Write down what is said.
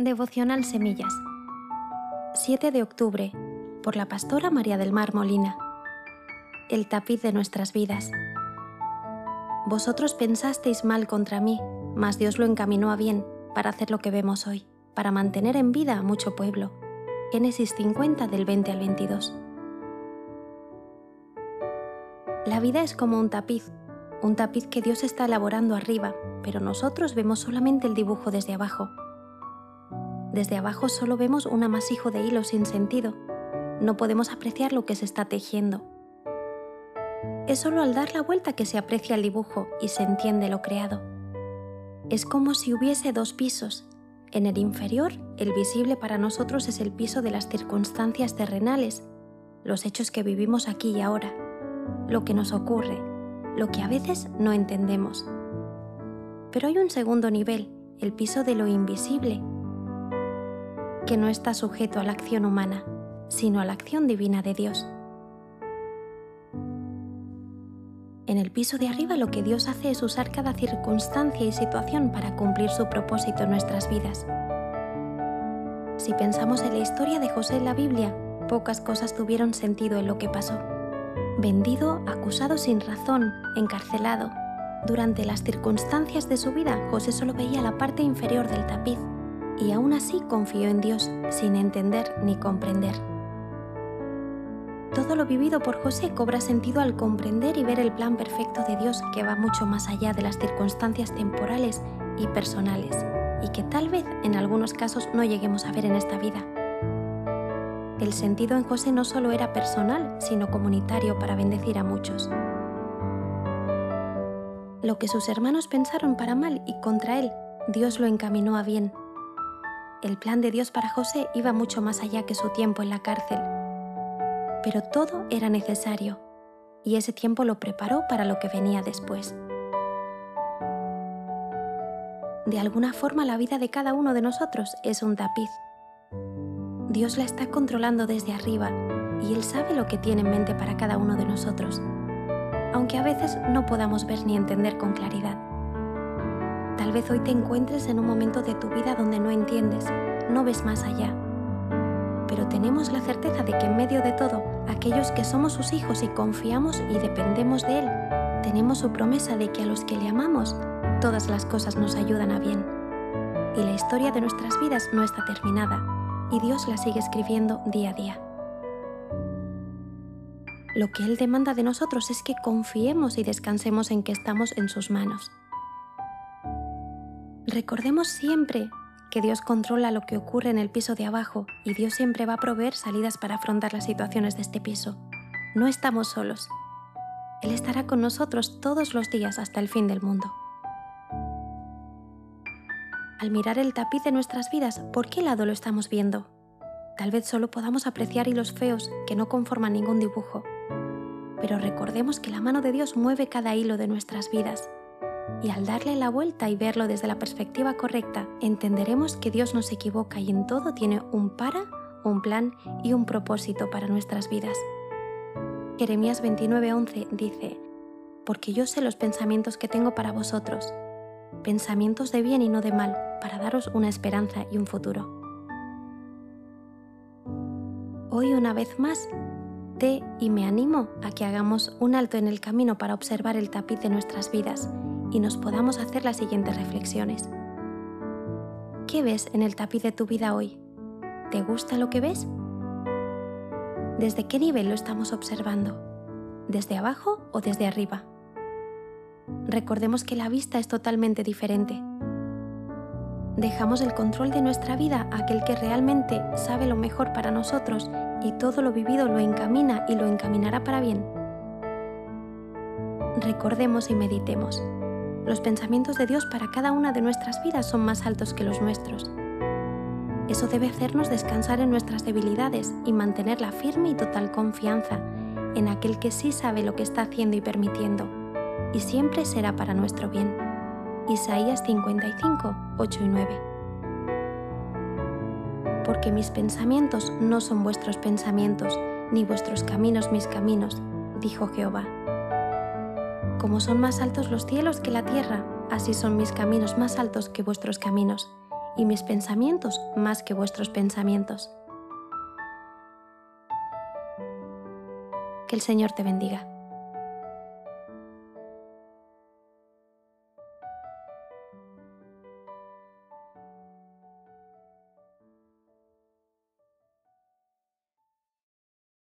Devocional Semillas. 7 de octubre, por la pastora María del Mar Molina. El tapiz de nuestras vidas. Vosotros pensasteis mal contra mí, mas Dios lo encaminó a bien para hacer lo que vemos hoy, para mantener en vida a mucho pueblo. Génesis 50 del 20 al 22. La vida es como un tapiz, un tapiz que Dios está elaborando arriba, pero nosotros vemos solamente el dibujo desde abajo desde abajo solo vemos un amasijo de hilos sin sentido. No podemos apreciar lo que se está tejiendo. Es solo al dar la vuelta que se aprecia el dibujo y se entiende lo creado. Es como si hubiese dos pisos. En el inferior, el visible para nosotros es el piso de las circunstancias terrenales, los hechos que vivimos aquí y ahora, lo que nos ocurre, lo que a veces no entendemos. Pero hay un segundo nivel, el piso de lo invisible, que no está sujeto a la acción humana, sino a la acción divina de Dios. En el piso de arriba lo que Dios hace es usar cada circunstancia y situación para cumplir su propósito en nuestras vidas. Si pensamos en la historia de José en la Biblia, pocas cosas tuvieron sentido en lo que pasó. Vendido, acusado sin razón, encarcelado. Durante las circunstancias de su vida, José solo veía la parte inferior del tapiz y aún así confió en Dios sin entender ni comprender. Todo lo vivido por José cobra sentido al comprender y ver el plan perfecto de Dios que va mucho más allá de las circunstancias temporales y personales, y que tal vez en algunos casos no lleguemos a ver en esta vida. El sentido en José no solo era personal, sino comunitario para bendecir a muchos. Lo que sus hermanos pensaron para mal y contra él, Dios lo encaminó a bien el plan de Dios para José iba mucho más allá que su tiempo en la cárcel. Pero todo era necesario, y ese tiempo lo preparó para lo que venía después. De alguna forma la vida de cada uno de nosotros es un tapiz. Dios la está controlando desde arriba y Él sabe lo que tiene en mente para cada uno de nosotros, aunque a veces no podamos ver ni entender con claridad. Tal vez hoy te encuentres en un momento de tu vida donde no entiendes, no ves más allá. Pero tenemos la certeza de que en medio de todo, aquellos que somos sus hijos y confiamos y dependemos de Él, tenemos su promesa de que a los que le amamos, todas las cosas nos ayudan a bien. Y la historia de nuestras vidas no está terminada, y Dios la sigue escribiendo día a día. Lo que Él demanda de nosotros es que confiemos y descansemos en que estamos en sus manos. Recordemos siempre que Dios controla lo que ocurre en el piso de abajo y Dios siempre va a proveer salidas para afrontar las situaciones de este piso. No estamos solos. Él estará con nosotros todos los días hasta el fin del mundo. Al mirar el tapiz de nuestras vidas, ¿por qué lado lo estamos viendo? Tal vez solo podamos apreciar hilos feos que no conforman ningún dibujo. Pero recordemos que la mano de Dios mueve cada hilo de nuestras vidas y al darle la vuelta y verlo desde la perspectiva correcta, entenderemos que Dios no se equivoca y en todo tiene un para, un plan y un propósito para nuestras vidas. Jeremías 29:11 dice, Porque yo sé los pensamientos que tengo para vosotros, pensamientos de bien y no de mal, para daros una esperanza y un futuro. Hoy una vez más, te y me animo a que hagamos un alto en el camino para observar el tapiz de nuestras vidas y nos podamos hacer las siguientes reflexiones. ¿Qué ves en el tapiz de tu vida hoy? ¿Te gusta lo que ves? ¿Desde qué nivel lo estamos observando? ¿Desde abajo o desde arriba? Recordemos que la vista es totalmente diferente. Dejamos el control de nuestra vida a aquel que realmente sabe lo mejor para nosotros y todo lo vivido lo encamina y lo encaminará para bien. Recordemos y meditemos. Los pensamientos de Dios para cada una de nuestras vidas son más altos que los nuestros. Eso debe hacernos descansar en nuestras debilidades y mantener la firme y total confianza en aquel que sí sabe lo que está haciendo y permitiendo, y siempre será para nuestro bien. Isaías 55, 8 y 9. Porque mis pensamientos no son vuestros pensamientos, ni vuestros caminos mis caminos, dijo Jehová. Como son más altos los cielos que la tierra, así son mis caminos más altos que vuestros caminos, y mis pensamientos más que vuestros pensamientos. Que el Señor te bendiga.